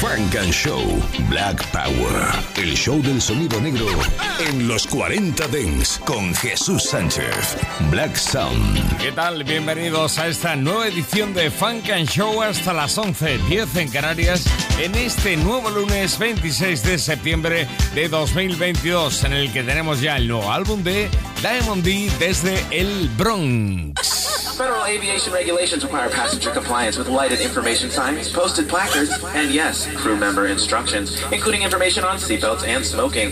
Funk and Show Black Power. El show del sonido negro en los 40 Dents con Jesús Sánchez. Black Sound. ¿Qué tal? Bienvenidos a esta nueva edición de Funk and Show hasta las 11.10 en Canarias en este nuevo lunes 26 de septiembre de 2022 en el que tenemos ya el nuevo álbum de Diamond D desde el Bronx. Federal aviation regulations require passenger compliance with lighted information signs, posted placards, and yes, crew member instructions, including information on seatbelts and smoking.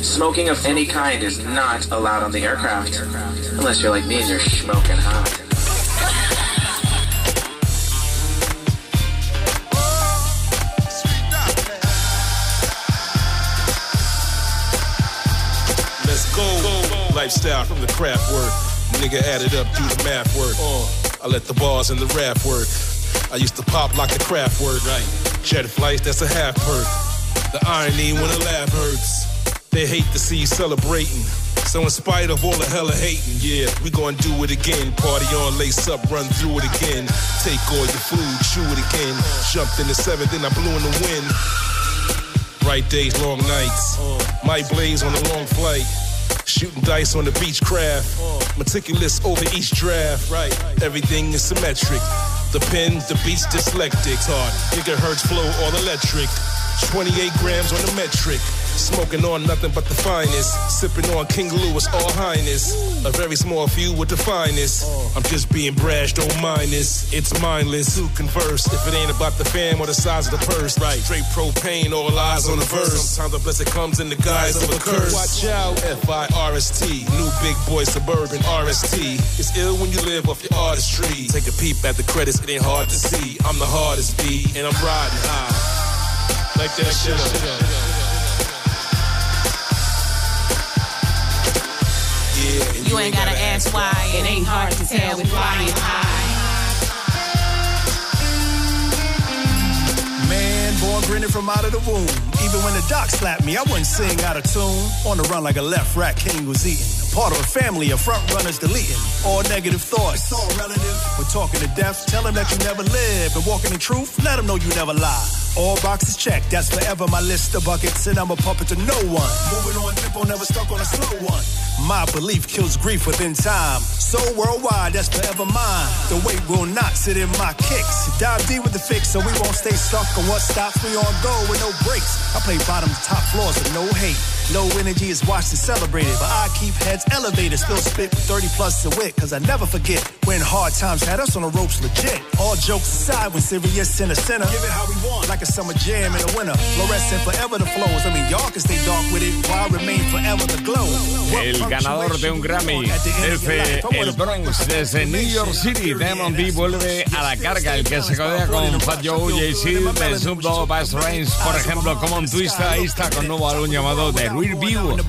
Smoking of any kind is not allowed on the aircraft, unless you're like me and you're smoking hot. Let's go. Lifestyle from the craft work. Nigga added up, do the math work. Uh, I let the bars and the rap work. I used to pop like the craft word. Right. Jet flights, that's a half perk. The irony when the laugh hurts. They hate to see you celebrating. So in spite of all the hella hating, yeah, we gonna do it again. Party on, lace up, run through it again. Take all your food, chew it again. Jumped in the seventh, then I blew in the wind. Bright days, long nights. My blaze on a long flight. Shooting dice on the beach craft. Meticulous over each draft. Right. Everything is symmetric. The pen, the beat's dyslectic. Hard. Gigahertz flow all electric. 28 grams on the metric. Smoking on nothing but the finest. Sipping on King Louis, all highness. A very small few with the finest. I'm just being brash, don't mind this. It's mindless. Who converse if it ain't about the fam or the size of the purse? Right. Straight propane, all eyes on the verse. Sometimes the blessing comes in the guise of a curse. Watch out. F I R S T. New big boy suburban RST. It's ill when you live off your artistry. Take a peep at the credits, it ain't hard to see. I'm the hardest B, and I'm riding high. Like that shit up. You ain't gotta ask why, it ain't hard to tell with flying high. Man, born grinning from out of the womb. Even when the doc slapped me, I wouldn't sing out of tune. On the run like a left rat king was eating. Part of a family of front runners deleting. All negative thoughts. It's all relative. We're talking to death. Tell them that you never live. And walking in truth, let them know you never lie. All boxes checked. That's forever my list of buckets. And I'm a puppet to no one. Moving on tempo, never stuck on a slow one. My belief kills grief within time. So worldwide, that's forever mine. The weight will not sit in my kicks. Dive deep with the fix so we won't stay stuck on what stops. We on go with no breaks. I play bottom to top floors with no hate. Low energy is watched and celebrated, but I keep heads elevated. Still spit with 30 plus to wit, cause I never forget when hard times had us on the ropes legit. All jokes aside, when serious in a center, give it how we want, like a summer jam in the winter. Fluorescent forever the flows. I mean, y'all can stay dark with it, while I remain forever the glow. El ganador de un Grammy desde el Bronx, desde New York City, vuelve a la carga. El que se codea con Fat Joe, Jay-Z, Snoop Dogg, Bass Reigns, por ejemplo, como un twist, ahí está con nuevo álbum llamado The View, donde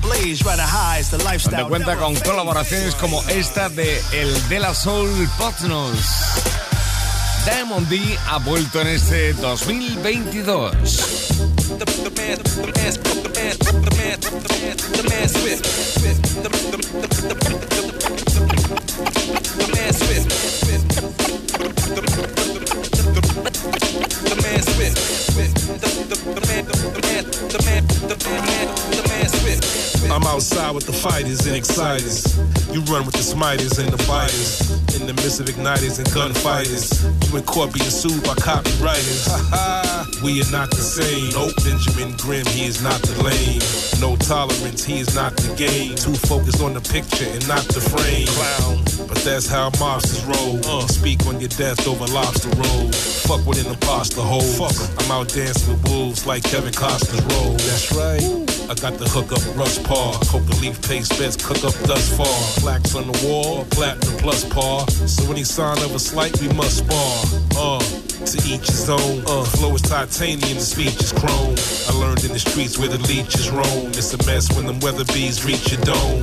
cuenta con colaboraciones como esta de el De La Soul Potnos. Diamond D ha vuelto en este 2022. I'm outside with the fighters and exciters. You run with the smiters and the fighters. In the midst of igniters and gunfighters. You in court being sued by copywriters. We are not the same. Benjamin Grimm, he is not the lame. No tolerance, he is not the game. Too focused on the picture and not the frame. Clown, but that's how mobsters roll. Uh, speak on your death over lobster roll. Fuck with an imposter hole. Fuck, I'm out dancing with wolves like Kevin Costner's role. That's right. I got the hook up rush par. Coca leaf paste best cook up thus far. Plaques on the wall, platinum plus par. So any sign of a slight, we must spar. Uh, to each his own. Uh, flow is titanium, the speech is chrome. I learned in the streets where the leeches roam. It's a mess when them weather bees reach your dome.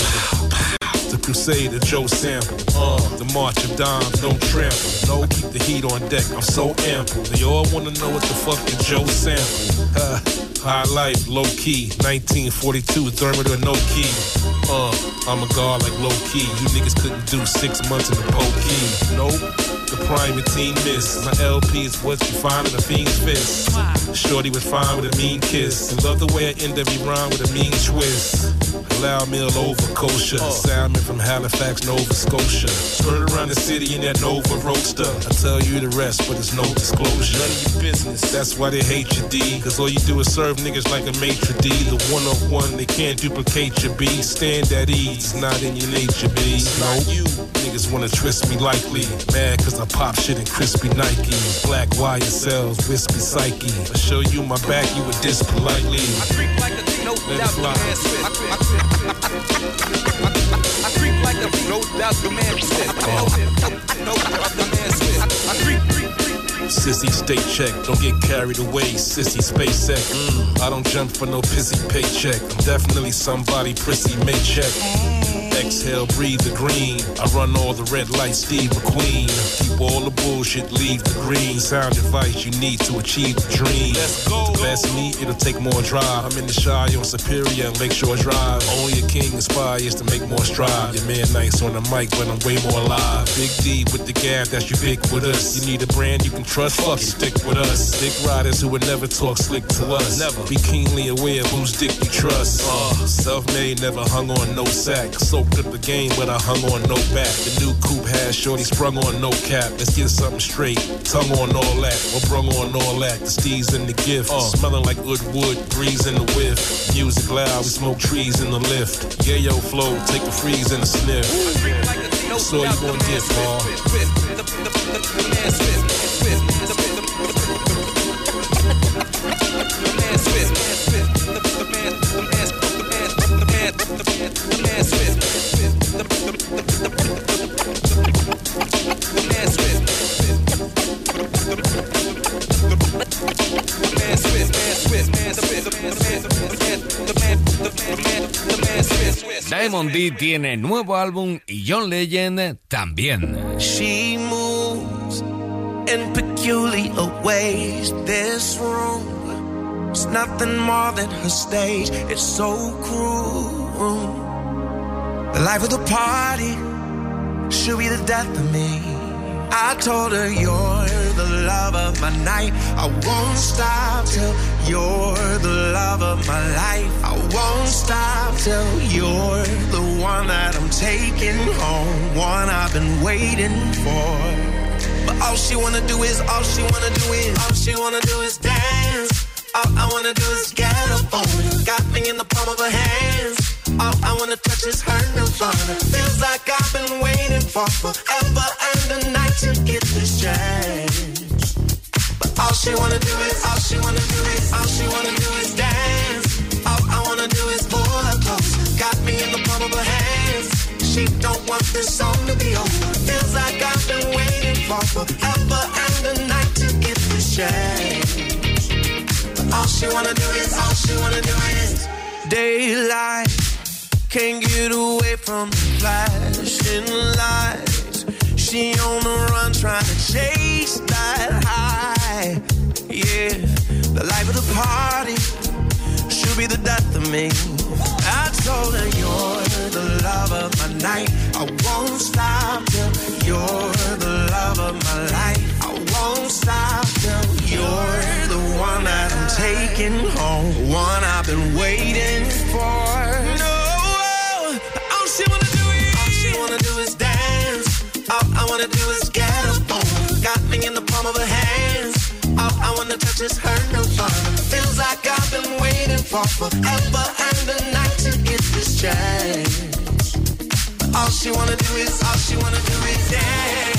Crusade of Joe Sample. Uh, the March of Dimes, don't trample. No, keep the heat on deck, I'm so ample. They all wanna know what the fuck is Joe Sample. Uh, high life, low key. 1942, thermidor, no key. Uh, I'm a guard like low key. You niggas couldn't do six months in the pokey. Nope the primatine miss. My LP is what you find in a fiend's fist. Shorty was fine with a mean kiss. And love the way I end every rhyme with a mean twist. Allow meal over kosher. Salmon from Halifax, Nova Scotia. Turn around the city in that Nova Roadster. I tell you the rest, but it's no disclosure. None of your business. That's why they hate you, D. Cause all you do is serve niggas like a maitre D. The one on one, they can't duplicate your B. Stand at ease, not in your nature, B. No, you niggas wanna twist me likely. Mad cause I pop shit in crispy Nike. black wire cells, wispy psyche. I show you my back, you would diss politely. I creep like a no doubt the man Swift. I creep like a no doubt the man creep. Sissy, stay check. Don't get carried away. Sissy, SpaceX. Mm. I don't jump for no pissy paycheck. I'm definitely somebody prissy may check. Exhale, breathe the green. I run all the red lights, Steve McQueen. Keep all the bullshit, leave the green. Sound advice you need to achieve the dream. Let's go. To best me, it'll take more drive. I'm in the shy on Superior and Lakeshore Drive. Only a king aspires to make more strive. Your man nice on the mic, but I'm way more alive. Big D with the gab that's ubiquitous. You need a brand you can trust, fuck it, stick with us. Dick riders who would never talk slick to us. Never. Be keenly aware of whose dick you trust. Uh, self-made, never hung on no sack. So up the game, but I hung on no back. The new coupe has shorty sprung on no cap. Let's get something straight. Tongue on all that, or brung on all that. The steez in the gift, uh. smelling like wood wood, breeze in the whiff. Music loud, we smoke trees in the lift. Yeah, yo, flow, take the freeze and the sniff. So you gonna get, Paul. Diamond D tiene nuevo álbum y John Legend también. She moves in peculiar ways. This room is nothing more than her stage. It's so cruel. The life of the party should be the death of me. I told her you're the love of my night. I won't stop till you're the love of my life. I won't stop till you're the one that I'm taking home. One I've been waiting for. But all she wanna do is, all she wanna do is, all she wanna do is dance. All I wanna do is get up on it. Got me in the palm of her hands. All I wanna touch is her nirvana. Feels like I've been waiting for forever and a night to get this chance. But all she wanna do is, all she wanna do is, all she wanna do is dance. All I wanna do is pull her close. Got me in the palm of her hands. She don't want this song to be over. Feels like I've been waiting for forever and a night to get this chance. But all she wanna do is, all she wanna do is daylight can't get away from the flashing lights. She on the run trying to chase that high. Yeah, the life of the party should be the death of me. I told her you're the love of my night. I won't stop till you're the love of my life. I won't stop till you're the one that I'm taking home. One I've been waiting for. No I wanna do is get up Got me in the palm of her hands. All I wanna touch is her nirvana. Feels like I've been waiting for forever and a night to get this chance. All she wanna do is, all she wanna do is dance.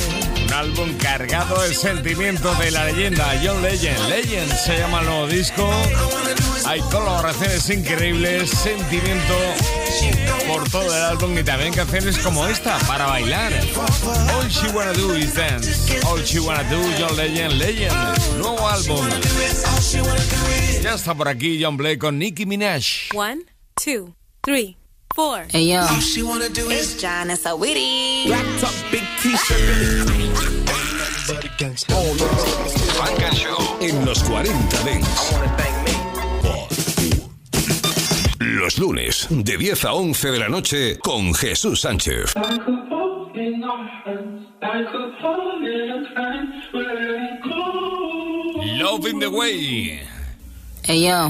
Álbum cargado de sentimiento de la leyenda John Legend. Legend se llama el nuevo disco. Hay colaboraciones increíbles, sentimiento por todo el álbum y también canciones como esta para bailar. All She Wanna Do Is Dance. All She Wanna Do, John Legend, Legend. Nuevo álbum. Ya está por aquí John Blake con Nicki Minaj. One, two, three, four. Hey yo, All she wanna do is it's John and witty. black top, big t-shirt. Funk and Show en los 40 Dents. Los lunes, de 10 a 11 de la noche, con Jesús Sánchez. Love in the Way. Hey yo,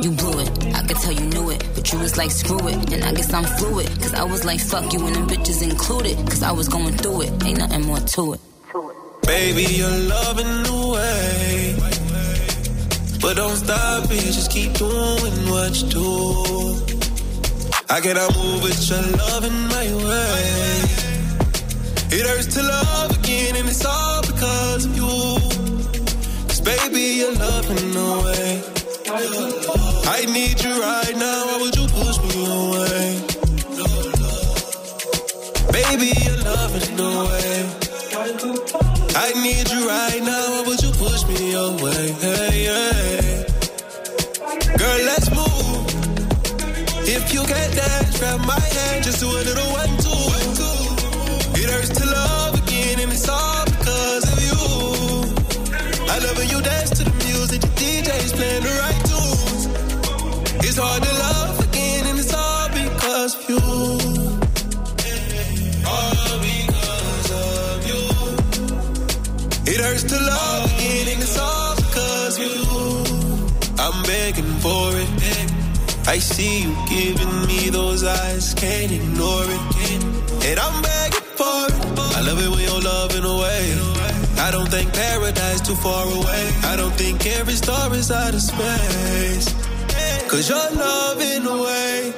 you blew it. I could tell you knew it, but you was like screw it. And I guess I'm fluid, cause I was like fuck you and them bitches included. Cause I was going through it, ain't nothing more to it. Baby, you're loving the way. But don't stop it, just keep doing what you do. I cannot move with your love in my way. It hurts to love again, and it's all because of you. Cause baby, you're loving the way. I need you right now, why would you push me away? Baby, you're loving the way. I need you right now. Why would you push me away? Hey, hey. Girl, let's move. If you can't dance, grab my hand. Just do a little one, two. It hurts to love again, and it's all because of you. I love when you dance to the music. The DJ's playing the right. It's hard to love again, and it's all because of you. All because of you. It hurts to love again, and it's all because of you. I'm begging for it. I see you giving me those eyes, can't ignore it. And I'm begging for it. I love it when you're loving away. I don't think paradise too far away. I don't think every star is out of space. Cause you're loving away.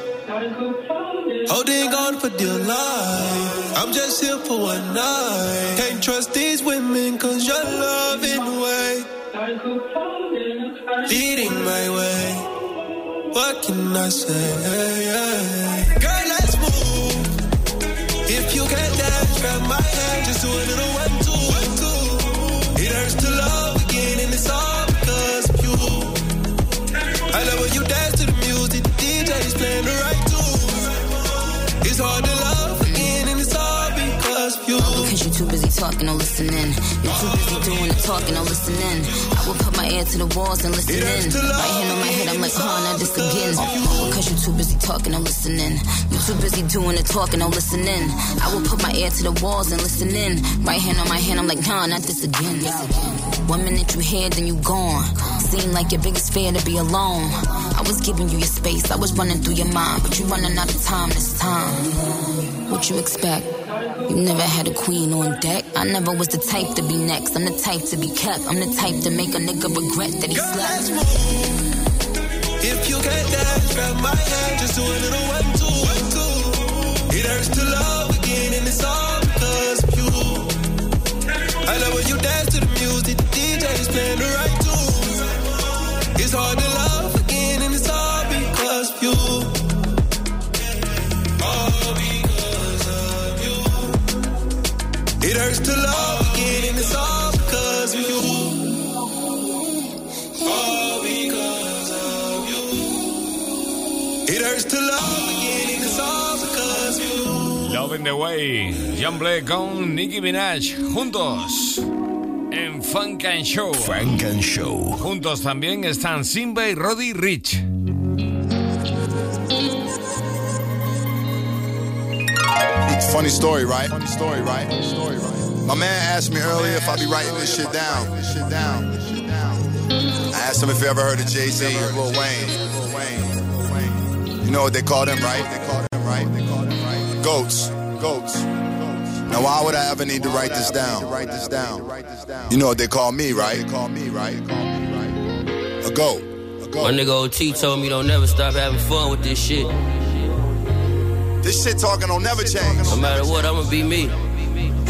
Holding on for dear life. I'm just here for one night. Can't trust these women cause you're loving away. Leading my way. What can I say? Girl, let's move. If you can't dance, grab my hand. Just do a little one, two, one, two. It hurts to love talking or listening. You're too busy doing the talking or listening. I will put my ear to the walls and listen in. Right hand on my head, I'm like, huh, not this again. Cause you're too busy talking or listening. You're too busy doing the talking or listening. I will put my ear to the walls and listen in. Right hand on my hand, I'm like, nah, not this again. One minute you here, then you gone. Seem like your biggest fear to be alone. I was giving you your space, I was running through your mind, but you running out of time this time. What you expect? You never had a queen on deck. I never was the type to be next. I'm the type to be kept. I'm the type to make a nigga regret that he Girl, slept. If you can't dance, grab my hand. Just do a little one, two, one, two. It hurts to love again, and it's all because of you. I love when you dance to the music. The DJ's playing the right tunes. It's hard to love It hurts to love again, and it's all because of you. All because of you. It hurts to love again, and it's all because of you. Love in the Way. John Blake con Nicki Minaj. Juntos. En Funk and Show. Funk and Show. Juntos también están Simba y Roddy Rich. Funny story, right? Funny story, right? Funny story, right? My man asked me earlier if I'd be writing this shit down. Shit down. I asked him if he ever heard of Jay Z or Lil Wayne. You know what they call them, right? They call them, right? They call them, right? Goats. Goats. Now, why would I ever need to write this down? Write this down. You know what they call me, right? They call me, right? A goat. My nigga OT told me don't never stop having fun with this shit. This shit talking don't never change. No matter what, I'ma be me.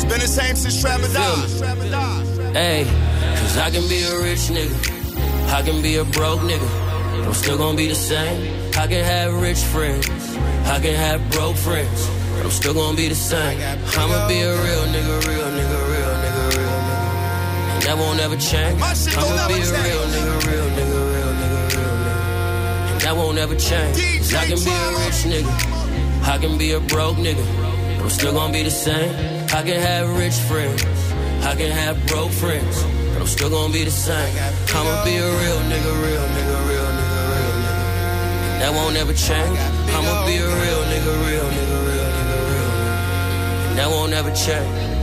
It's been the same since Trapper died. Hey, cause I can be a rich nigga. I can be a broke nigga. I'm still gonna be the same. I can have rich friends. I can have broke friends. But I'm still gonna be the same. I'ma be a real nigga, real nigga, real nigga, real nigga. And that won't ever change. I'ma be a real nigga, real nigga, real nigga, real nigga. And that won't ever change. Cause I can be a rich nigga. I can be a broke nigga. But I'm still gonna be the same. I can have rich friends. I can have broke friends. But I'm still gonna be the same. I'ma be a real nigga, real nigga, real nigga, real nigga. That won't ever change. I'ma be a real nigga, real nigga, real nigga, real nigga. That won't ever change.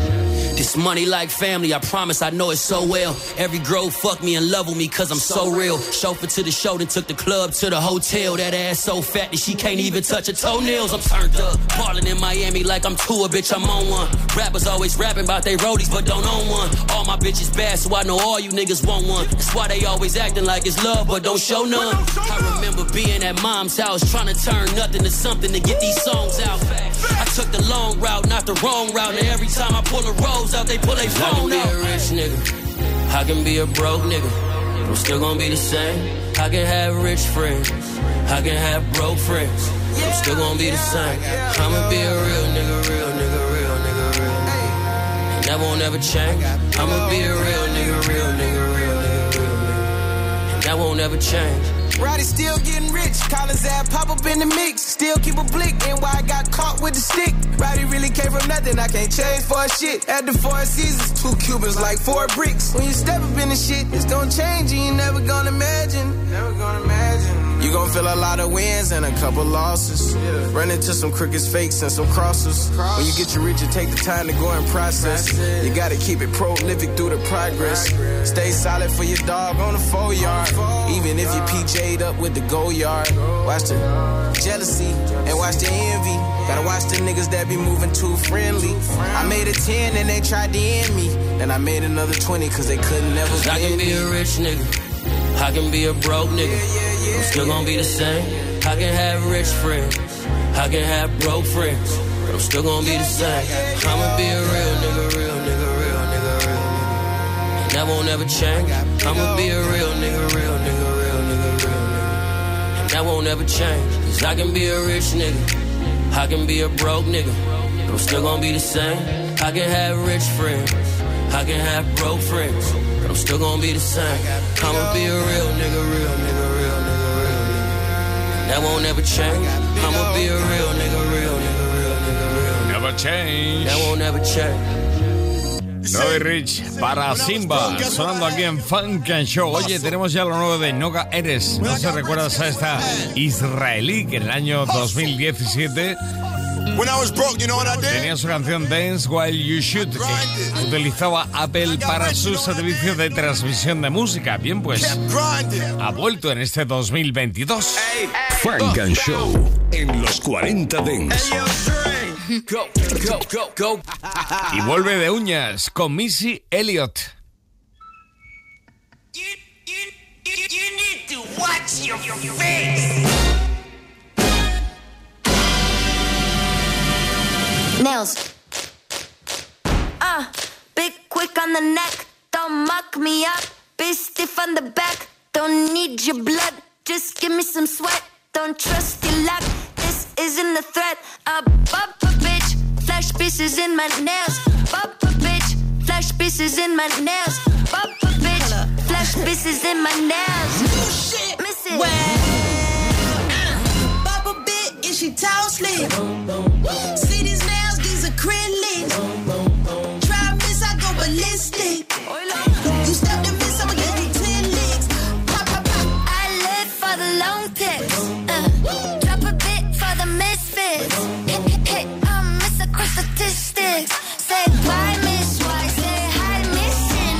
This money like family, I promise I know it so well. Every girl fuck me and love with me cause I'm so real. Chauffeur to the show, then took the club to the hotel. That ass so fat that she can't even touch her toenails. I'm turned up, ballin' in Miami like I'm tour, bitch, I'm on one. Rappers always rapping about they roadies, but don't own one. All my bitches bad, so I know all you niggas want one. That's why they always acting like it's love, but don't show none. I remember being at mom's house, trying to turn nothing to something to get these songs out. I took the long route, not the wrong route, and every time I pull a rose out, they pull a phone out. I can be a rich nigga. I can be a broke nigga. I'm still gonna be the same. I can have rich friends. I can have broke friends. I'm still gonna be the same. I'ma be a real nigga, real nigga, real nigga, real nigga. And that won't ever change. I'ma be a real nigga, real nigga, real nigga, real nigga. And that won't ever change. Roddy still getting rich. Collins ad pop up in the mix. Still keep a blick. And why I got caught with the stick. Roddy really came from nothing. I can't change for a shit. At the four seasons, two Cubans like four bricks. When you step up in the shit, it's gonna change. You ain't never gonna imagine. Never gonna imagine. You gon' feel a lot of wins and a couple losses. Yeah. Run into some crooked fakes and some crosses. Cross. When you get your rich, you take the time to go and process. You gotta keep it prolific through the progress. progress. Stay solid for your dog on the four yard. Even if you PJ'd up with the go yard. Watch the jealousy and watch the envy. Gotta watch the niggas that be moving too friendly. I made a 10 and they tried to end me. Then I made another 20 cause they couldn't never I can be a rich nigga. I can be a broke nigga. I'm still gonna be the same. I can have rich friends. I can have broke friends. But I'm still gonna be the same. I'ma be a real nigga, real nigga, real nigga, real nigga. And that won't ever change. I'ma be a real nigga, real nigga, real nigga, real nigga. And that won't ever change. Cause I can be a rich nigga. I can be a broke nigga. But I'm still gonna be the same. I can have rich friends. I can have broke friends. but I'm still gonna be the same. I'ma be a real nigga, real nigga, real nigga, real nigga. That won't ever change. I'ma be a real nigga, real nigga, real nigga, real nigga. Never change. That won't ever change. Noy Rich para Simba, sonando aquí en Funk and Show. Oye, tenemos ya lo nuevo de Noga Eres. No sé si recuerdas a esta israelí que en el año 2017 Tenía su canción Dance While You Should, que utilizaba Apple para su servicio de transmisión de música. Bien, pues ha vuelto en este 2022. Funk and Show en los 40 Dance. Y vuelve de uñas con Missy Elliott. Watch your face. Nails. Uh, big quick on the neck. Don't muck me up. Be stiff on the back. Don't need your blood. Just give me some sweat. Don't trust your luck. Isn't a threat. A bump a bitch. Flash pieces in my nails. Bump a bitch. Flash pieces in my nails. Bump a bitch. Flash pieces in my nails. Shit. Miss it. Well, uh, bump a bit. Is she tall, slim? See these nails? These are acrylics. Try miss, I go ballistic. You step to sticks. Say bye, Miss White. Say hi, Miss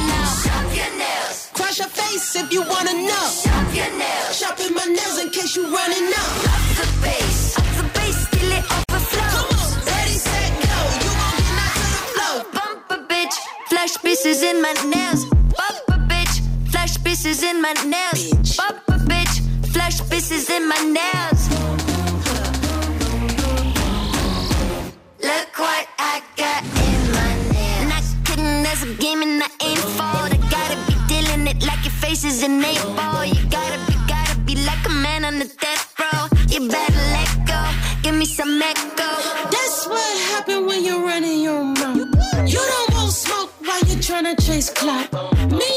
Now. Shop your nails. Crush your face if you wanna know. Shop your nails. Shopping my nails in case you running out. Up the bass. Up the bass till it overflows. Come on, ready, set, go. You gon' get knocked to the flow. Bump a bitch. Flash pieces in my nails. Bump a bitch. Flash pieces in my nails. Bitch. Bump a bitch. Flash pieces in my nails. look quite game and I ain't fault. I gotta be dealing it like your face is an eight ball. You gotta be, gotta be like a man on the death row. You better let go, give me some echo. That's what happened when you're running your mouth. You don't want smoke while you're trying to chase clout. Me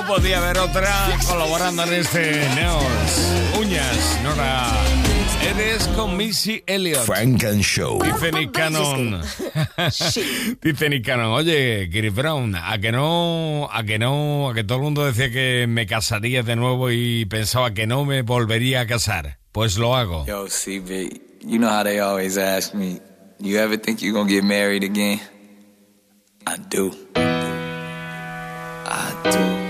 No podía haber otra colaborando en este Neos. Uñas, Nora. Eres con Missy Elliott. Frank and Show. Dice Nick Cannon. Dice Nick Cannon, oye, Chris Brown, a que no, a que no, a que todo el mundo decía que me casaría de nuevo y pensaba que no me volvería a casar. Pues lo hago. Yo, CB, you know how they always ask me, you ever think you're gonna get married again? I do. I do.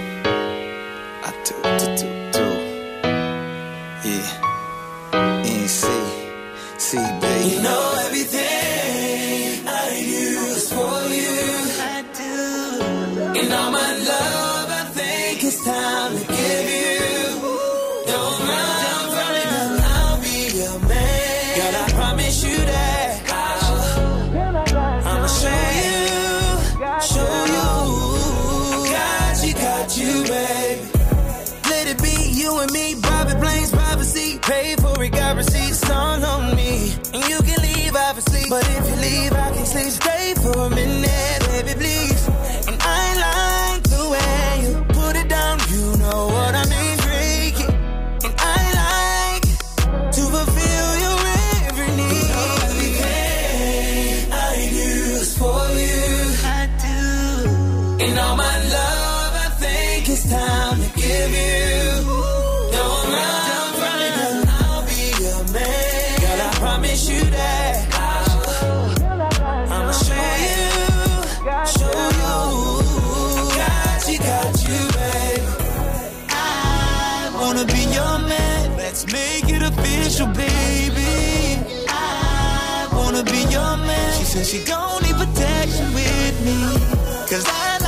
You know everything I use for you. I do. And all my love, I think it's time to give you. Don't run from it, I'll be your man. God, I promise you that. I'ma show you, show you. Got you, got you, baby. Let it be you and me, private planes, privacy. Pay got receipts on me. And you can leave, obviously. But if you leave, I can sleep. Stay for a minute, baby, please. Said she gon' need protection with me. Cause I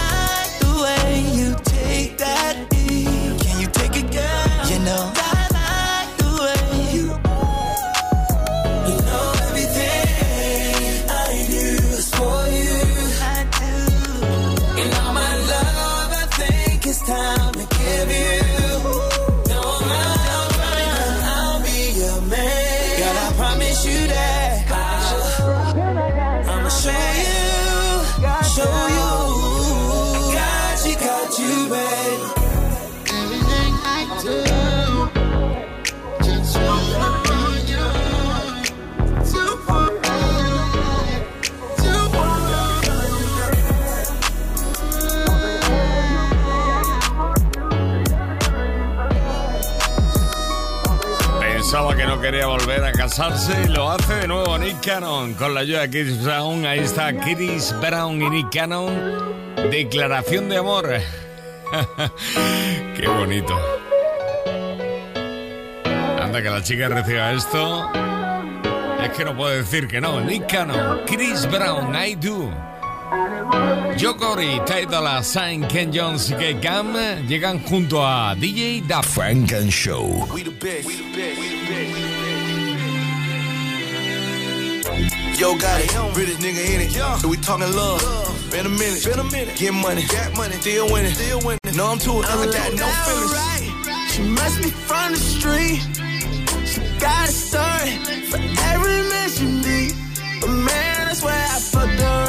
quería volver a casarse y lo hace de nuevo Nick Cannon con la ayuda de Chris Brown. Ahí está Chris Brown y Nick Cannon. Declaración de amor. Qué bonito. Anda que la chica reciba esto. Es que no puedo decir que no. Nick Cannon, Chris Brown, I do. Ty Dolla Sign, Ken Jones y Kate Cam llegan junto a DJ Duff. Frank and Show. We the best. Yo, got it. British nigga in it. So we talking love. Been a minute. Been a minute. Get money. Got money. Still winning. Still winning. No, I'm too it. I got no feelings. She must be from the street. She got a story for every man she need. But man, that's where I fucked around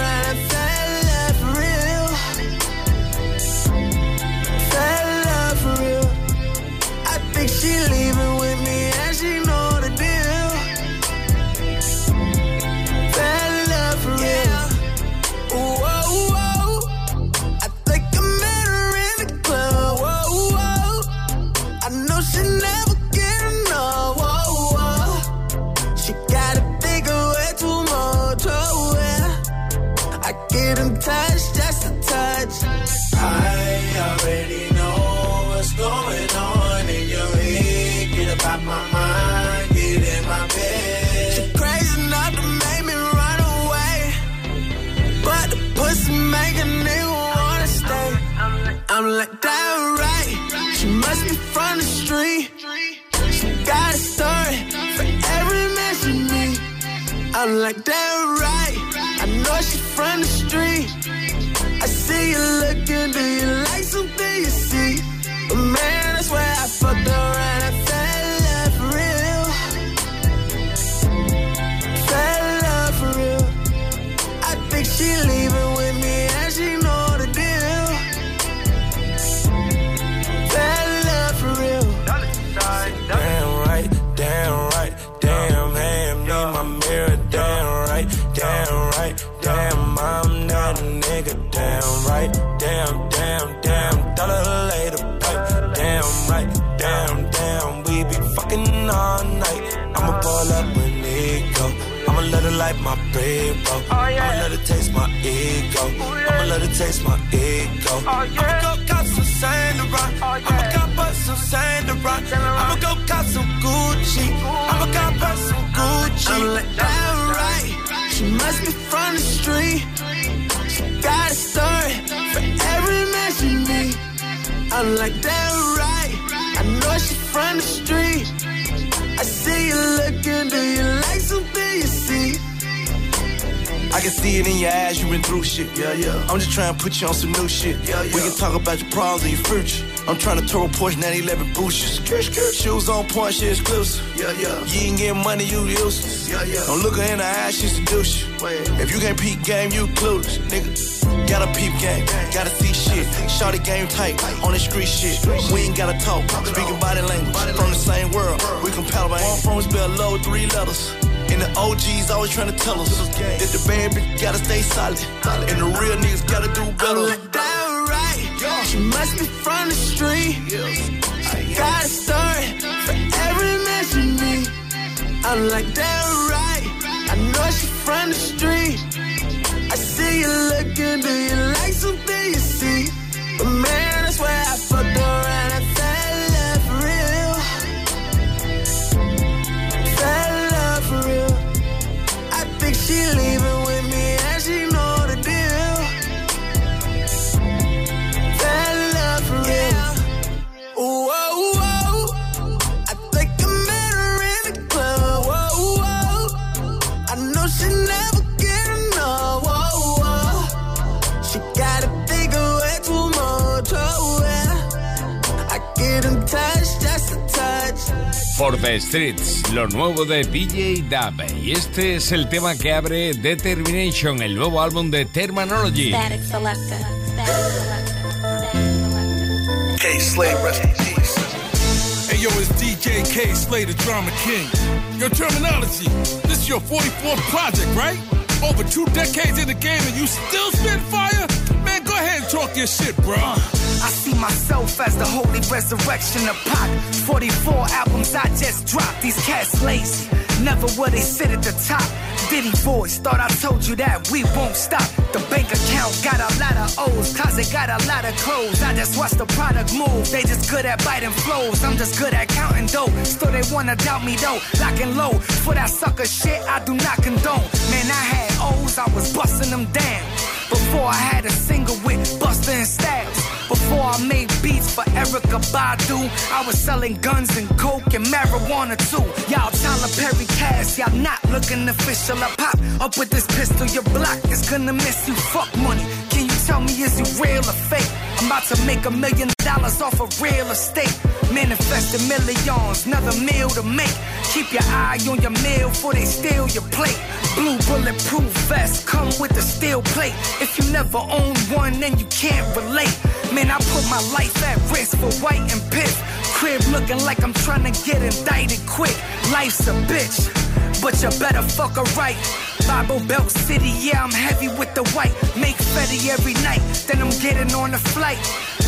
Like, that right. She must be from the street. She got a story for every man she need. I'm like, that right. I know she from the street. I see you looking, do you like something taste my ego. Oh, I'ma go cop some Saint Laurent. I'ma cop oh, us some Saint Laurent. I'ma go cop some Gucci. I'ma cop us some Gucci. I'm like, that right. She must be from the street. She got a story for every man she need. I'm like, that right. I know she from the street. I see you looking, do you like something you see? I can see it in your eyes, you been through shit. Yeah, yeah. I'm just trying to put you on some new shit. Yeah, yeah. We can talk about your problems and your future. I'm trying to turbo Porsche 911 boosters. Shoes on point, shit exclusive. Yeah, yeah. You ain't getting money, you useless. Yeah, yeah. Don't look her in the eyes, she seduce you. If you can't peep game, you clueless, nigga. Gotta peep game, gotta see shit. Shorty game tight, on the street shit. We ain't gotta talk, speaking body language. From the same world, we compatible. One from spell low, three letters. And the OGs always trying to tell us that the bad bitch gotta stay solid. And the real niggas gotta do better. I'm like, that right. She must be from the street. She got a story for every man she need. I'm like, that right. For the Streets, lo nuevo de DJ Dab. Y este es el tema que abre Determination, el nuevo álbum de Terminology. Hey yo, it's DJ K Slade, the drama king. Your terminology, this is your 44th project, right? Over two decades in the game and you still spit fire? Man, go ahead and talk your shit, bro. I see myself as the holy resurrection of pop. 44 albums I just dropped. These cats lazy. Never will they sit at the top. Diddy voice, thought I told you that we won't stop. The bank account got a lot of O's, closet got a lot of clothes. I just watch the product move. They just good at biting flows. I'm just good at counting dough. Still they wanna doubt me though. Locking low for that sucker shit. I do not condone. Man, I had O's, I was busting them down. Before I had a single with Buster and Styles. Before I made beats for Erykah Badu, I was selling guns and coke and marijuana too. Y'all Tyler Perry cast, y'all not looking official. I pop up with this pistol, your block is gonna miss you. Fuck money. Can you Tell me, is you real or fake? I'm about to make a million dollars off of real estate. Manifesting millions, another meal to make. Keep your eye on your meal before they steal your plate. Blue bulletproof vest come with a steel plate. If you never own one, then you can't relate. Man, I put my life at risk for white and piff. Crib looking like I'm trying to get indicted quick. Life's a bitch, but you better fuck her right. Bible Belt City, yeah, I'm heavy with the white. Make Fetty every night, then I'm getting on a flight.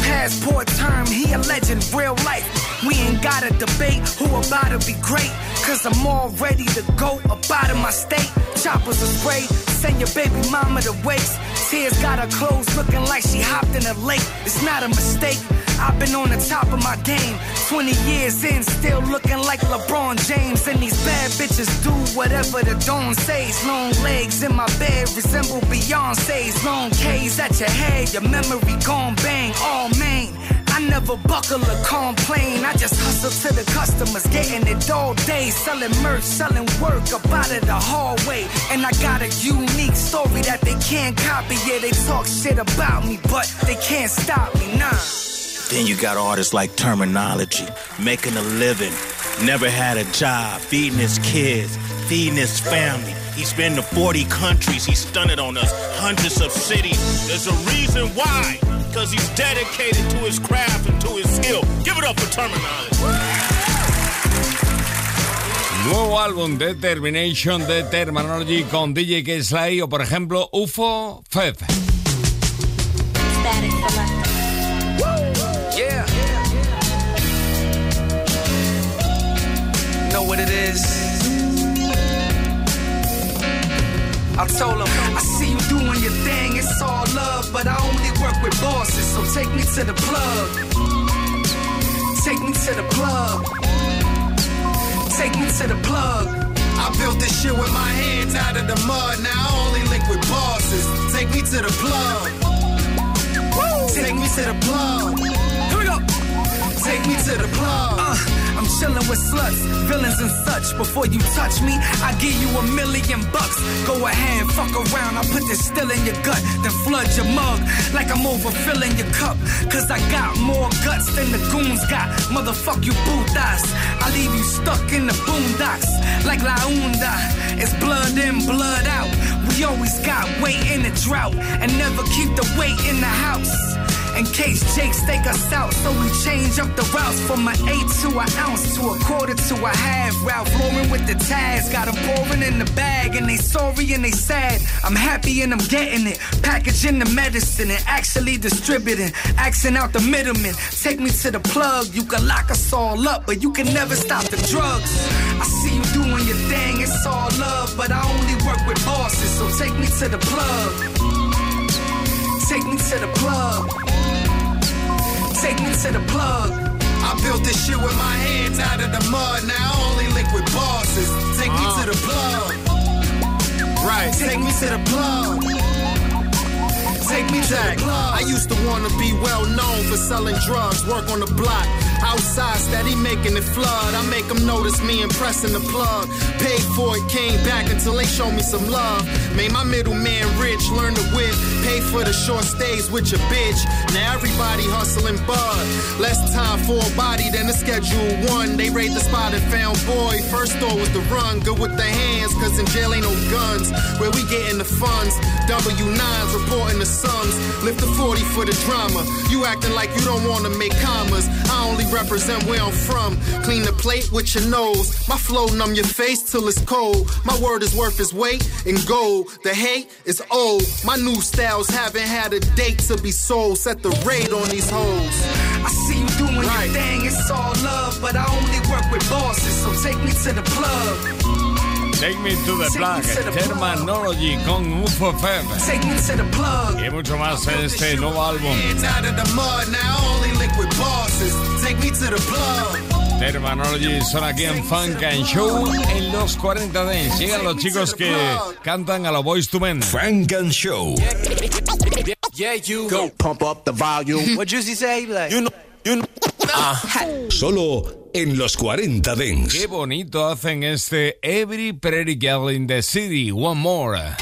Passport term, he a legend, real life. We ain't gotta debate who about to be great. Cause I'm all ready to go up out of my state. Choppers are sprayed, send your baby mama to waste. Tears got her clothes looking like she hopped in a lake. It's not a mistake. I've been on the top of my game. 20 years in, still looking like LeBron James. And these bad bitches do whatever the dawn says. Long legs in my bed resemble Beyonce's. Long K's at your head, your memory gone bang. All main. I never buckle or complain. I just hustle to the customers, getting it all day. Selling merch, selling work up out of the hallway. And I got a unique story that they can't copy. Yeah, they talk shit about me, but they can't stop me, nah. Then you got artists like Termanology, making a living, never had a job, feeding his kids, feeding his family. He's been to 40 countries, he's stunted on us, hundreds of cities. There's a reason why, because he's dedicated to his craft and to his skill. Give it up for Termanology. Nuevo álbum Determination de Termanology con DJ Kay Slay o por ejemplo UFO Fev. Yeah. Know what it is? I told him, I see you doing your thing, it's all love, but I only work with bosses, so take me to the plug. Take me to the plug. Take me to the plug. I built this shit with my hands out of the mud. Now I only link with bosses. Take me to the plug. Take me to the plug. Here we go. Take me to the plug. Uh, I'm chilling with sluts, villains and such. Before you touch me, I give you a million bucks. Go ahead, fuck around. I'll put this still in your gut, then flood your mug like I'm overfilling your cup. Cause I got more guts than the goons got. Motherfuck you, putas. I leave you stuck in the boondocks like La Unda. It's blood in, blood out. We always got weight in the drought and never keep the weight in the house. In case Jake's stake us out, so we change up the routes from an eight to an ounce to a quarter to a half. Ralph Lauren with the tags, got them pouring in the bag, and they sorry and they sad. I'm happy and I'm getting it, packaging the medicine and actually distributing, axing out the middleman. Take me to the plug, you can lock us all up, but you can never stop the drugs. I see you doing your thing, it's all love, but I only work with bosses, so take me to the plug. Take me to the plug. Take me to the plug. I built this shit with my hands out of the mud. Now I only with bosses. Take me to the plug. Right. Take me to the plug. Take me to the plug. I used to wanna be well known for selling drugs, work on the block. Outside, steady making it flood. I make them notice me and pressing the plug. Paid for it, came back until they show me some love. Made my middleman rich, learn to whip. Pay for the short stays with your bitch. Now everybody hustling bud. Less time for a body than the schedule one. They raid the spot and found boy. First door was the run, good with the hands, cause in jail ain't no guns. Where we getting the funds? W9s reporting the sums. Lift the 40 for the drama. You acting like you don't wanna make commas. I only represent where I'm from. Clean the plate with your nose. My flow numb your face till it's cold. My word is worth its weight in gold. The hate is old. My new styles haven't had a date to be sold. Set the rate on these hoes. I see you doing your thing, it's all love, but I only work with bosses, so take me to the plug. Take Me to the Plug, Terminology con UFO Feb. Take me to the plug. Y mucho más en este nuevo álbum. Hands out of the mud, now I only link with bosses. Take me to the plug. Terminology son aquí en Funk and Show en los 40 Dance. Llegan los chicos que cantan a la Voice to Men. Funk and Show. Yeah, you go pump up the volume. What Juicy say? Like, you know, you know. Solo en los 40 Dance. Qué bonito hacen este Every Pretty Girl in the City. One more.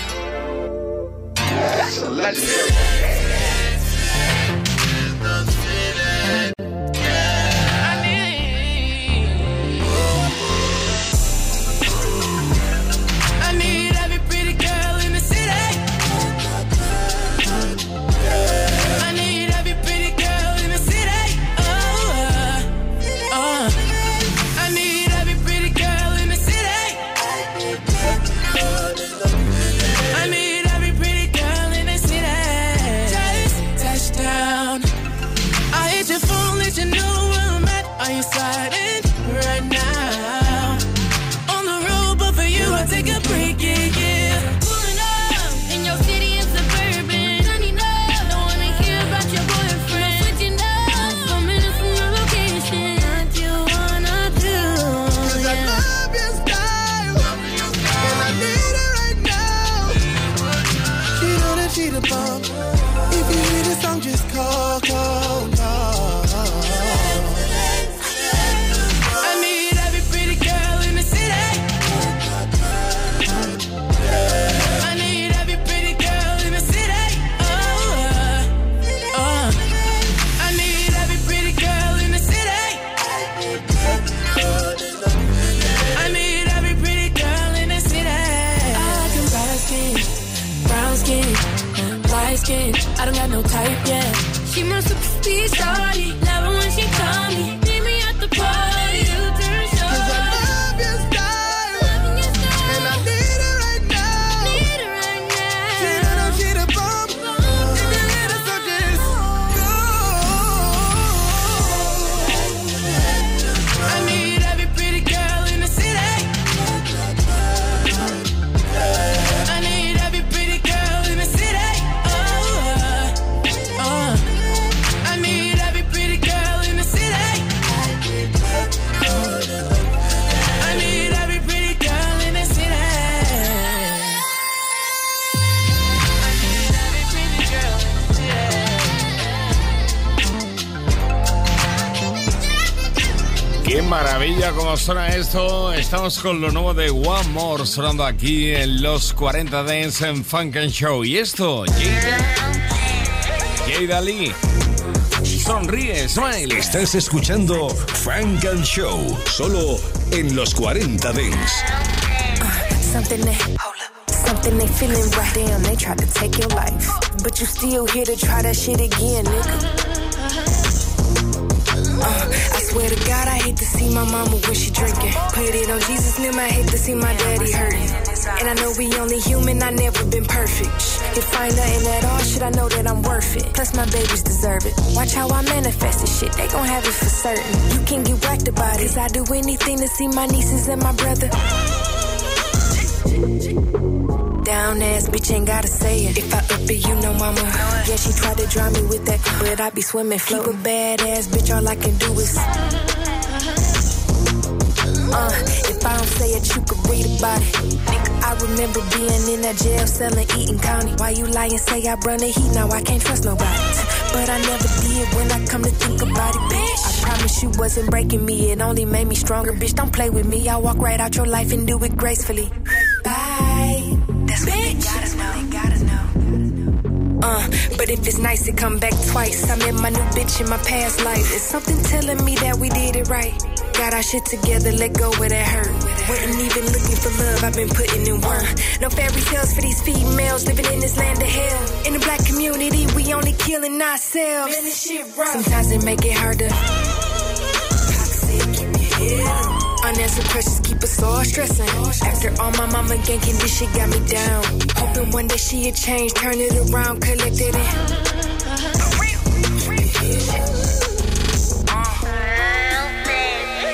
Estamos con lo nuevo de One More sonando aquí en los 40 Dance en Funk and Show. Y esto, Jada Lee. Sonríe, smile. Estás escuchando Frank and Show, solo en los 40 Dance. Something that, something they feeling right. Damn, they tried to take your life, but you still here to try that shit again, nigga. Uh, I swear to God, I hate to see my mama when she drinking. Put it on Jesus' name, I hate to see my daddy hurting. And I know we only human, I never been perfect. If I ain't nothing at all, should I know that I'm worth it? Plus my babies deserve it. Watch how I manifest this shit, they gon' have it for certain. You can get whacked about it. Cause I do anything to see my nieces and my brother. Down ass bitch ain't gotta say it. If I up it, you know mama. Yeah, she tried to drown me with that, but I be swimming. Keep a bad ass bitch, all I can do is. Uh, if I don't say it, you could read about it. Nigga, I remember being in that jail cell in Eaton County. Why you and say I run the heat? Now I can't trust nobody. But I never did when I come to think about it, bitch. I promise you wasn't breaking me, it only made me stronger, bitch. Don't play with me. I walk right out your life and do it gracefully. Uh, but if it's nice to come back twice, I met my new bitch in my past life. It's something telling me that we did it right. Got our shit together, let go where that hurt. Wasn't even looking for love, I've been putting in work. No fairy tales for these females living in this land of hell. In the black community, we only killing ourselves. Man, this shit rough. Sometimes it make it harder. Unanswered questions keep us all stressing. After all my mama ganking, this shit got me down. Hoping one day she'll change, turn it around, collect it in.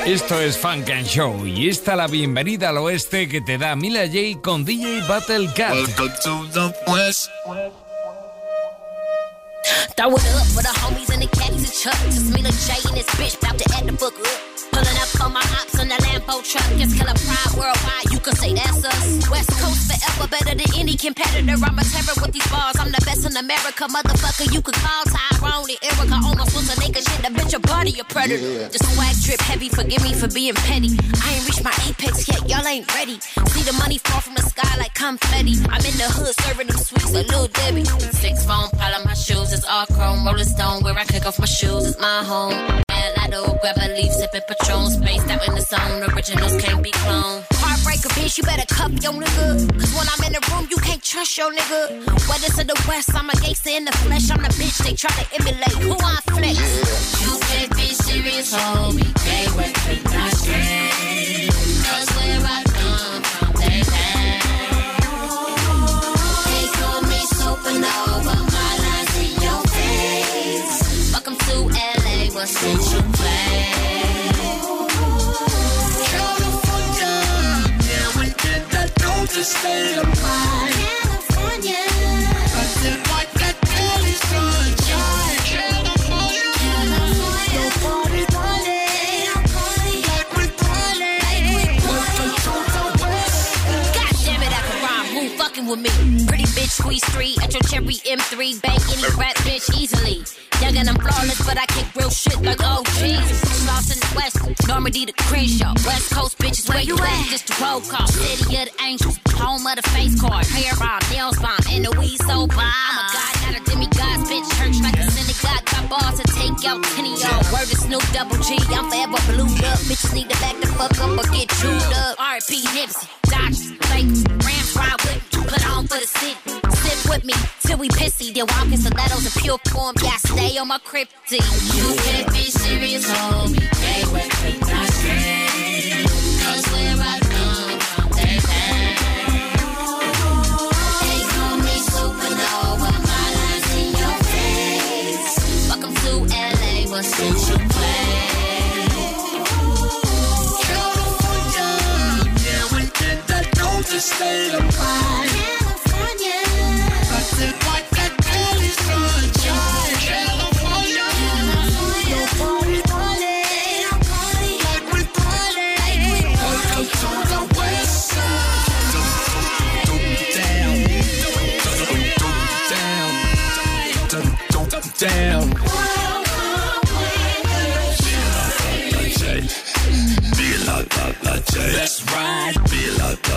Esto es Funk and Show y esta la bienvenida al oeste que te da Mila J con DJ Battle Cat. Welcome to the West. Throw it up for the homies and the caddies and chucks. Just me, J, and this bitch about to add the book up. Pulling up on my ops on the Lambo truck. Just killer pride worldwide, you can say that's us. West Coast forever better than any competitor. I'm a terror with these bars. I'm the best in America, motherfucker. You can call Tyrone and Erica. Almost was a nigga shit. The bitch, your body, a predator. The swag drip heavy. Forgive me for being petty. I ain't reached my apex yet. Y'all ain't ready. See the money fall from the sky like confetti. I'm in the hood serving them sweets like Lil Debbie. Six phone pile on my shoes. It's all chrome. Rolling stone. Where I kick off my shoes. It's my home. And I do grab a leaf, sipping Patron, spaced out in the zone. Originals can't be cloned. Heartbreaker, bitch, you better cuff your nigga. Cause when I'm in the room, you can't trust your nigga. Whether to the west, I'm a gangster in the flesh. I'm the bitch they try to emulate. Who I flex? You can't be serious, homie. Can't work with my strength. Cause where I come from, they They call me supernova. My lines in your face. Welcome to LA. LA, Central California, don't just stay apart. California, with me? Pretty bitch, squeeze three at your cherry M3, bang any rap bitch easily. Young and I'm flawless, but I kick real shit like Jesus. Lost in the West, Normandy to Crenshaw. West Coast bitches, where you at? Just a roll call. City of the angels, home of the face card. Hair bomb, nails bomb, and the weed so bomb. I'm a god, not a demigod, bitch. Church like a synagogue. Got balls to take out 10 of y'all. Word to Snoop Double G, I'm forever blued up. Bitches need to back the fuck up or get chewed up. R.I.P. Nipsey, Dodgers, Lakers, Rams ride with. Put on for the city. Sit with me till we pissy. Then walk in stilettos in pure form. Yeah, I stay on my cryptic. You can't be serious, homie. They me not straight. Cause where I come from, they call me supernova. My in your face. Welcome to LA, what's don't just stay apart. California, I like Cali sunshine. California, California, party, party, like we party. To the West Down. Let's ride.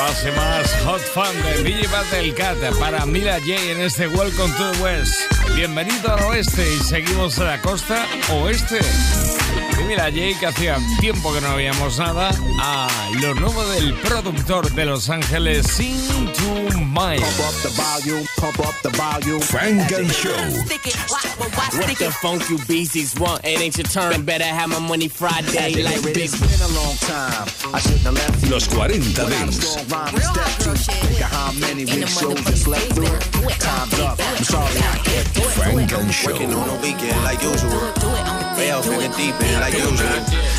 pase más Hot Fun de DJ Battle Cat para Mila J en este Welcome to the West. Bienvenido al oeste y seguimos a la costa oeste. Y Mila J, que hacía tiempo que no veíamos nada, a lo nuevo del productor de Los Ángeles, Sing to Mind. Pump up the volume, pump up the volume. Funk and Show. What the funk you beasties want? It ain't your turn. Better have my money Friday like big. It's been a long time. I shouldn't have left you. Los 40 When I was Dents. strong rhyme and step to. Think of how many big shows I slept through. Time's up. I'm sorry I kept you. Funk and Show. In the deep end like usual.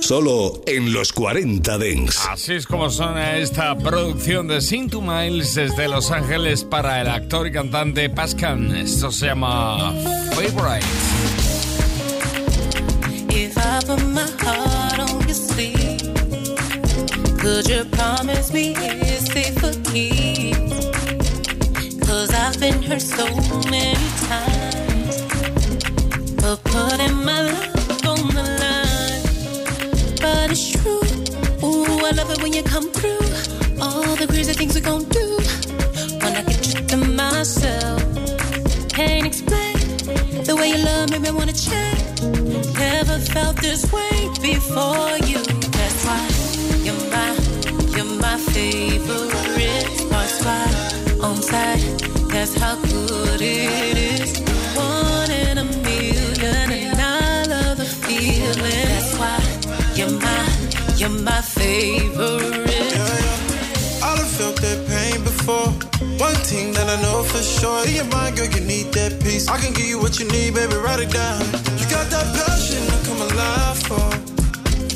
Solo en los 40 Dents. Así es como suena esta producción de Sing to Miles desde Los Ángeles para el actor y cantante Pascal. Esto se llama Favorite. If I put my heart on your sleeve, could you promise me it's safe for keeps? Cause I've been hurt so many times for putting my love on the line. But it's true, ooh, I love it when you come through. All the crazy things we gon' do when I get you to myself. Can't explain the way you love made me wanna change. Never felt this way before you. That's why you're my, you're my favorite. That's why on side. That's how good it is. One in a million, and I love the feeling. That's why you're my, you're my favorite. I done felt that pain before. One thing that I know for sure, in your mind, girl, you need that peace. I can give you what you need, baby, write it down. You got that passion to come alive for.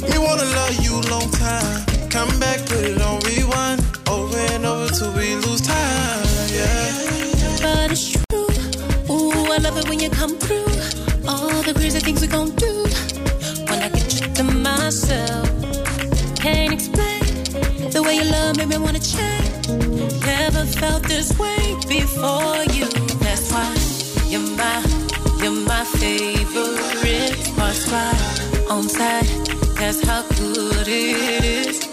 Me wanna love you long time. Come back, put it on rewind, over and over till we lose time. Yeah. It's true. Ooh, I love it when you come through. All the crazy things we gon' do when I get you to myself. Can't explain the way you love made me wanna change. Never felt this way before you. That's why you're my, you're my favorite. That's why on side. That's how good it is.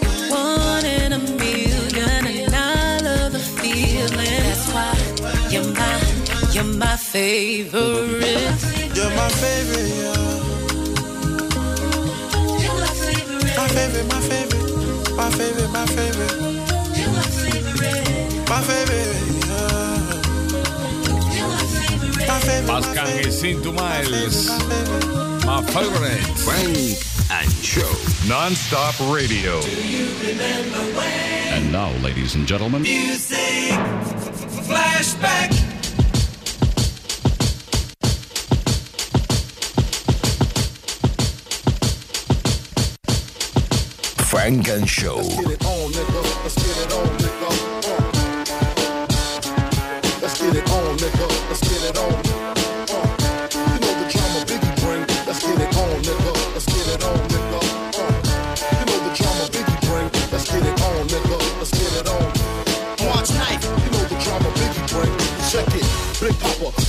Favorite. You're my favorite, yeah. You're my favorite. My favorite, my favorite, my favorite, my favorite. You're my favorite. My favorite, yeah. My favorite, my Pascal favorite. Jacinto Miles. My favorite. Funk and Show. Non-stop radio. And now, ladies and gentlemen, Music flashback. Frank and Show. Let's get it on, nigga. Let's get it on,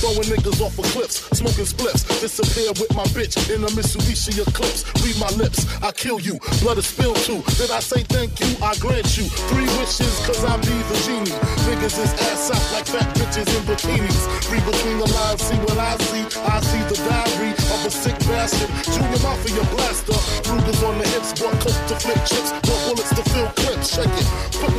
throwing niggas off of cliffs, smoking spliffs. Disappear with my bitch in a Mitsubishi Eclipse. Read my lips, I kill you. Blood is spilled too. Did I say thank you? I grant you three wishes, cause I be the genie. Niggas is ass out like fat bitches in bikinis. Read between the lines, see what I see. I see the diary of a sick bastard. Junior Mafia blaster. Rugers on the hips, bought coke to flip chips, bought bullets to fill clips. Check it. Putting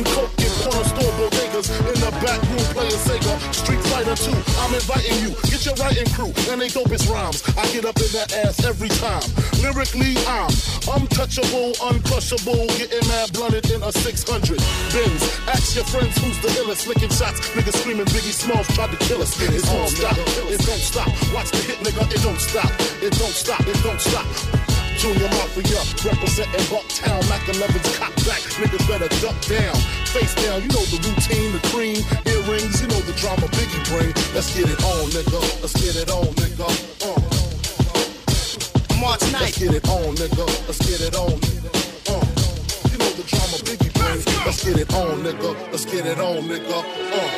you. Get your writing crew. And they dopest rhymes. I get up in that ass every time. Lyrically, I'm untouchable, uncrushable. Getting mad blunted in a 600 Benz. Ask your friends who's the illest. Licking shots. Niggas screaming Biggie Smalls tried to kill us. It don't stop. It don't stop. Watch the hit, nigga. It don't stop. It don't stop. It don't stop. Junior Mafia, representing Bucktown, Mac 11's cop back. Niggas better duck down, face down. You know the routine, the cream, earrings. You know the drama Biggie bring. Let's get it on, nigga. Let's get it on, nigga. Uh. March 9th. Let's get it on, nigga. Let's get it on. Uh. You know the drama Biggie bring. Let's get it on, nigga. Let's get it on, nigga. Uh.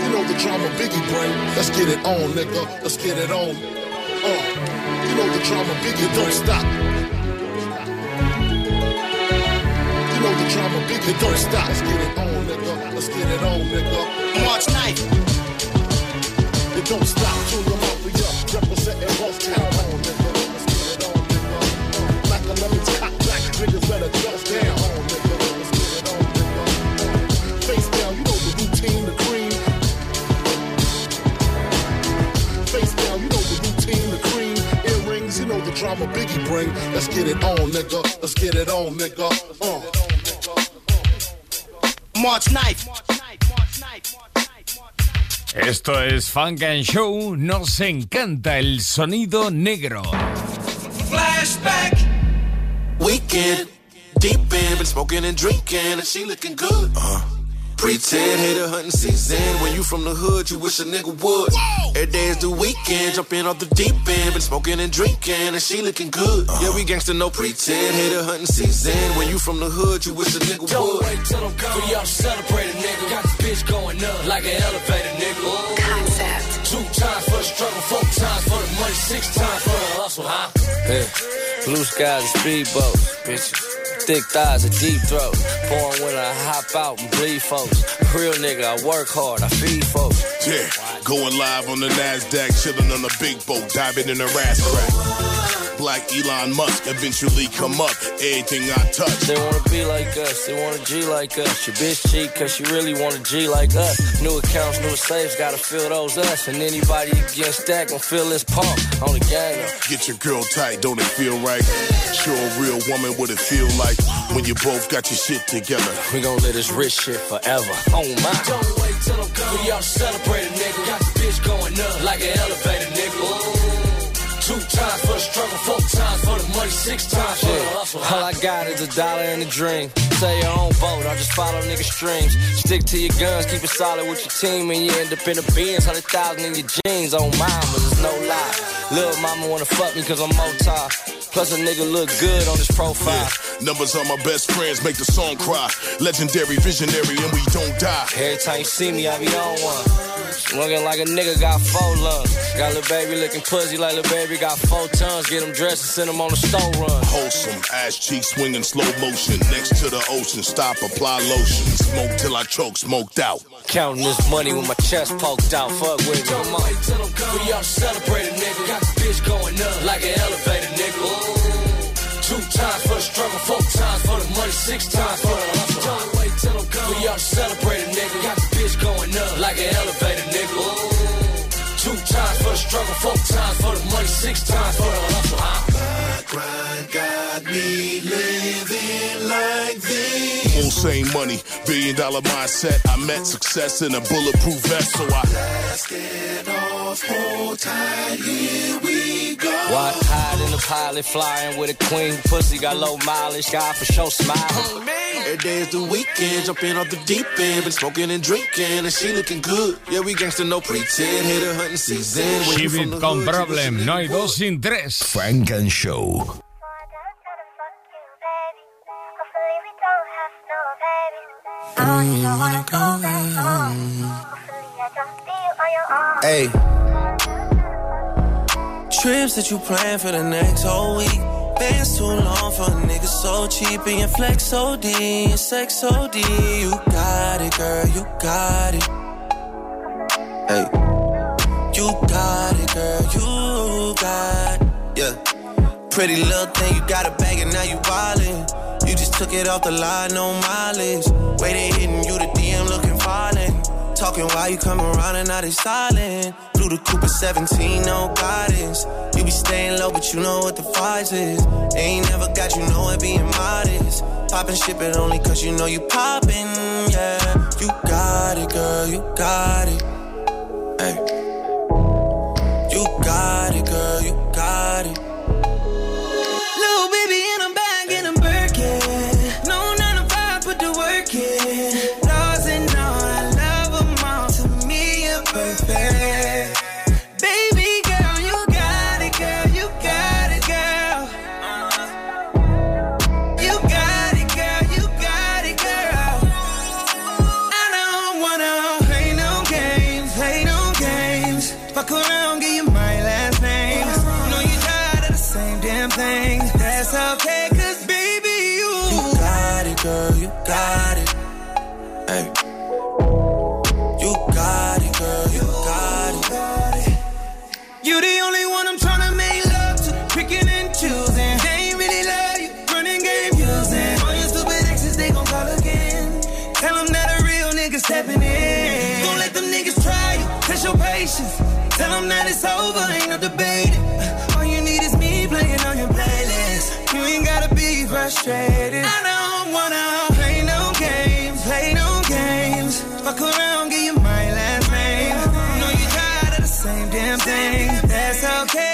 You know the drama Biggie bring. Let's get it on, nigga. Let's get it on. Uh. You drama Biggie don't stop. You know the drama Biggie don't stop. Let's get it on, nigga. Let's get it on, nigga. March 9th. It don't stop. Junior Mafia representing Bucktown. On, nigga. Let's get it on, nigga. Uh, Like a lemon's cock black. Niggas better duck down. Drama Biggie bring. Let's get it on, nigga. Let's get it on, nigga. Uh. March 9th. Esto es Funk and Show. Nos encanta el sonido negro. Flashback. Weekend, deep in, been smoking and drinking, and she looking good. Uh. Pretend hater hunting season. When you from the hood, you wish a nigga would. Every day is the weekend, jumping off the deep end, been smoking and drinking, and she looking good. Uh. Yeah, we gangsta no pretend hater hunting season. When you from the hood, you wish a nigga Don't would. wait till I'm gone. For y'all celebrate a nigga. Got this bitch going up like an elevator, nigga. Concept. Two times for the struggle, four times for the money, six times for the hustle, huh? Yeah. Blue skies and speedboats, bitches. Thick thighs and deep throats. Born when I hop out and bleed folks. Real nigga, I work hard, I feed folks. Yeah, going live on the NASDAQ, chilling on the big boat, diving in the ass crack. Black Elon Musk eventually come up, everything I touch. They wanna be like us, they wanna G like us. Your bitch cheat cause she really want a G like us. New accounts, new saves, gotta fill those us. And anybody against that gon' feel this pump on the gang. Get your girl tight, don't it feel right? Show a real woman what it feel like when you both got your shit together. We gon' live this rich shit forever. Oh my. Don't wait till I'm gone. For y'all celebrate nigga. Got this bitch going up like an elevator, nigga. Two times for struggle, four times for the money, six times for the hustle. huh? All I got is a dollar and a dream. Say your own vote, I'll just follow nigga streams. Stick to your guns, keep it solid with your team, and you end up in the bins, hundred thousand in your jeans. On mama, there's no lie. Little mama wanna fuck me cause I'm Motar. Plus a nigga look good on his profile. Numbers on my best friends make the song cry. Legendary, visionary, and we don't die. Every time you see me, I be on one. Looking like a nigga got four lungs. Got a little baby looking pussy like little baby got four tons. Get him dressed and send him on the store run. Wholesome, ass cheek swinging slow motion. Next to the ocean, stop, apply lotion. Smoke till I choke, smoked out. Counting this money with my chest poked out. Fuck with me. Come on, tell them come. We all celebrate a nigga. Got the bitch going up like an elevator, nigga. Ooh. Two times for the struggle, four times for the money, six times for the hustle. Don't wait till them come. We all celebrate a nigga. Got the bitch going up like an elevator, nigga. Ooh. Two times for the struggle, four times for the money, six times for the hustle. Huh? Grind got me living like this. Full same money, billion dollar mindset. I met success in a bulletproof vest, so I Let's get off, hold tight, here we go. Why hide in the pilot, flying with a queen pussy, got low mileage, God for sure smiling. Every day is the weekend, jumping off the deep end, been smoking and drinking, and she looking good. Yeah, we gangsta no pretend, hit a hunting season. When you from Shivit the con hood, Problem, no hay dos sin tres. Funk and Show. Hey. Trips that you plan for the next whole week. Bands too long for a nigga so cheap and your flex OD and sex OD. You got it, girl, you got it. Hey. You got it, girl, you got it. Yeah. Pretty little thing, you got a bag and now you wildin'. You just took it off the line, no mileage. They hitting you, the DM looking violent. Talking while you come around and now they silent. Blue the Cooper 17, no guidance. You be staying low, but you know what the price is. Ain't never got you know it being modest. Poppin' shit, but only cause you know you poppin', yeah. You got it, girl, you got it. Hey. You got it, Tell them that it's over, ain't no debating. All you need is me playing on your playlist. You ain't gotta be frustrated. I don't wanna play no games, play no games. Fuck around, give you my last name. I Know you tired of the same damn thing. That's okay,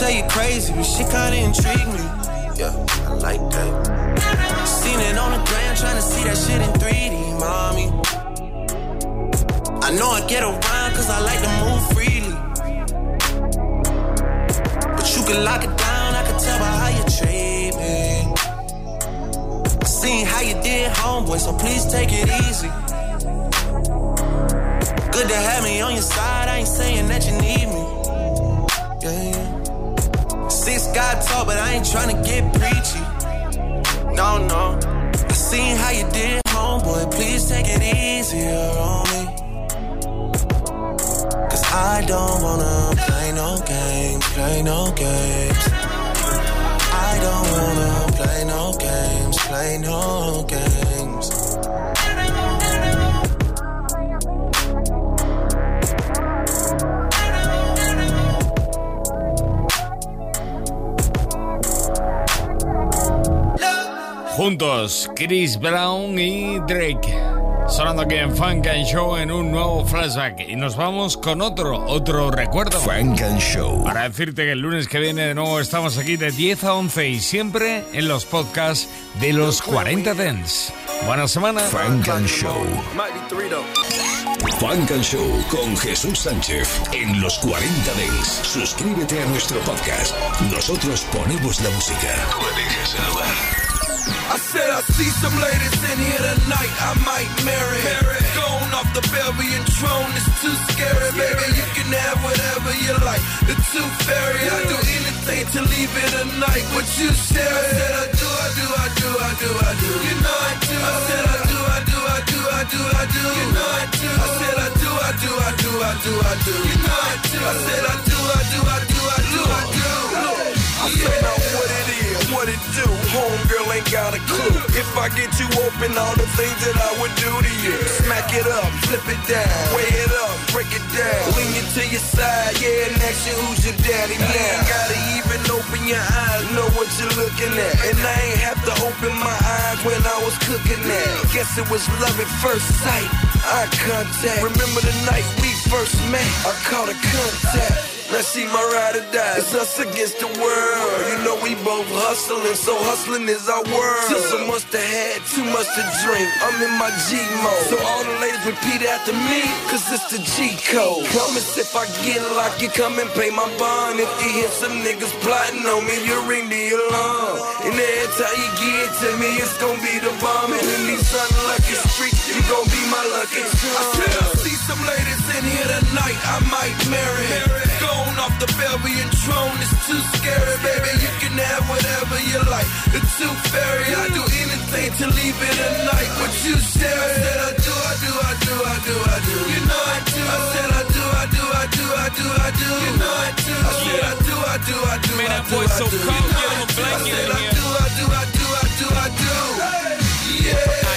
I could tell you crazy, but shit kinda intrigue me. Yeah, I like that. Seen it on the gram, trying to see that shit in 3D, mommy. I know I get around cause I like to move freely. But you can lock it down, I can tell by how you treat me. Seen how you did, homeboy, so please take it easy. Good to have me on your side, I ain't saying that you need me. God talk, but I ain't tryna get preachy. No, no. I seen how you did, homeboy. Please take it easier on me. Cause I don't wanna play no games, play no games. I don't wanna play no games. games, play no games. Juntos, Chris Brown y Drake. Sonando aquí en Funk and Show en un nuevo flashback. Y nos vamos con otro, otro recuerdo. Funk and Show. Para decirte que el lunes que viene de nuevo estamos aquí de 10 a 11 y siempre en los podcasts de los 40 Dents. Buena semana. Funk and Show. Funk and Show con Jesús Sánchez en los 40 Dents. Suscríbete a nuestro podcast. Nosotros ponemos la música. Tú eliges el lugar. I said I see some ladies in here tonight, I might marry. Going off the Belgian throne is too scary, baby. You can have whatever you like. The tooth fairy, I do anything to leave it a night. What you share? I said I do, I do, I do, I do, I do. You know I do. I said I do, I do, I do, I do, I do. You know I do. I said I do, I do, I do, I do, I do. You know I do. I said I do, I do, I do, got a clue. If I get you open, all the things that I would do to you. Smack it up, flip it down, weigh it up, break it down. Lean you to your side, yeah, and ask you who's your daddy now. You Gotta even open your eyes, know what you're looking at. And I ain't have to open my eyes when I was cooking that. Guess it was love at first sight. Eye contact. Remember the night we first met? I caught a contact. Now she my ride or die. It's us against the world. You know we both hustling, so hustling is our world. Much to have, too much to drink. I'm in my G mode. So all the ladies repeat after me, cause it's the G code. Promise if I get locked, you come and pay my bond. If you hear some niggas plotting on me, you ring the alarm. And every time you get to me, it's gonna be the bomb. And in these unlucky streets, you gon' be my lucky charm. I said I see some ladies in here tonight, I might marry. Going off the Belgian throne is too scary, baby. You can have whatever you like. The tooth fairy, I do anything to leave it a night. What you share? I said I do, I do, I do, I do, I do. You know I do. I said I do, I do, I do, I do, I do. You know I do. I said I do, I do, I do, Man, I that do, boy I so do. cold, You know get him a I do. I blanket said in I here. do, I do, I do, I do, I do. Yeah.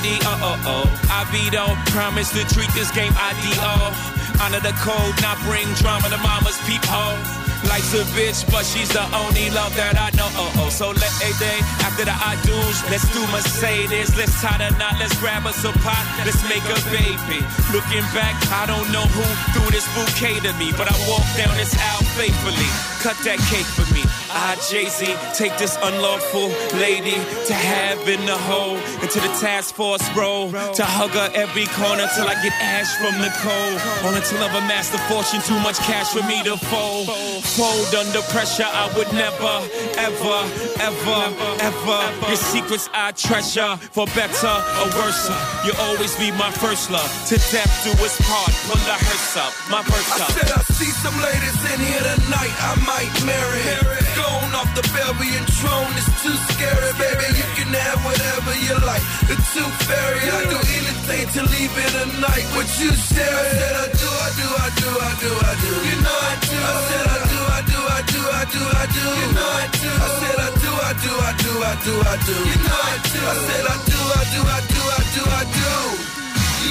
IDO, IDO, oh, oh. I promise to treat this game IDO. Honor the code, not bring drama to mama's peephole. Life's a bitch, but she's the only love that I know. Oh, oh. So let a day after the I do's, let's do Mercedes. Let's tie the knot, let's grab us a pot, let's make a baby. Looking back, I don't know who threw this bouquet to me, but I walked down this aisle faithfully. Cut that cake for me. I, Jay Z, take this unlawful lady to have in the hole, into the task force role, to hug her every corner till I get ash from the cold. On until I've amassed a fortune, too much cash for me to fold. Fold under pressure, I would never, ever, ever, ever. Your secrets I treasure, for better or worse. You'll always be my first love. To death do us part, pull the hearse up, my verse I up. said I see some ladies in here tonight, I might marry. Going off the Belgian throne is too scary, baby. You can have whatever you like. The tooth fairy, I do anything to leave it a night. What you share? Said I do, I do, I do, I do, I do. You know I do. I said I do, I do, I do, I do, I do. You know I do. I said I do, I do, I do, I do, I do. You know I do. I said I do, I do, I do, I do, I do.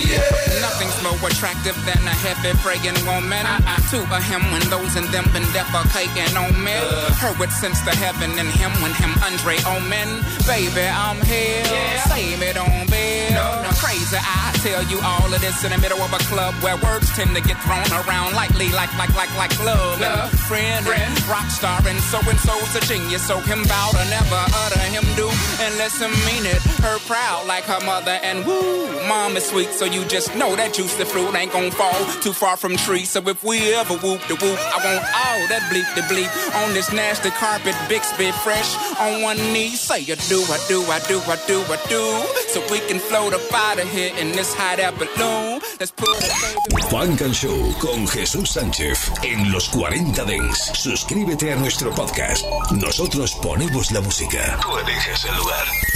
Yeah. Nothing's more attractive than a heavy praying woman. To a him when those in them been defecating on me. Her with sense to heaven and him when him Andre Omen. Baby, I'm here. Save it on bill. Crazy, I tell you all of this in the middle of a club where words tend to get thrown around lightly, like like like like love, and friend, and rock star, and so and so's a genius. So him bow to never utter him do unless him mean it. Her proud like her mother, and woo, mom is sweet. So you just know that juice juicy fruit ain't gon' fall too far from tree. So if we ever whoop the whoop, I want all that bleep the bleep on this nasty carpet, Bixby fresh on one knee. Say you do, I do, I do, I do, I do. So we can float up out of here in this hot air balloon. Let's put. Funk and Show con Jesús Sánchez en los 40 Dance. Suscríbete a nuestro podcast. Nosotros ponemos la música. Tú eliges el lugar.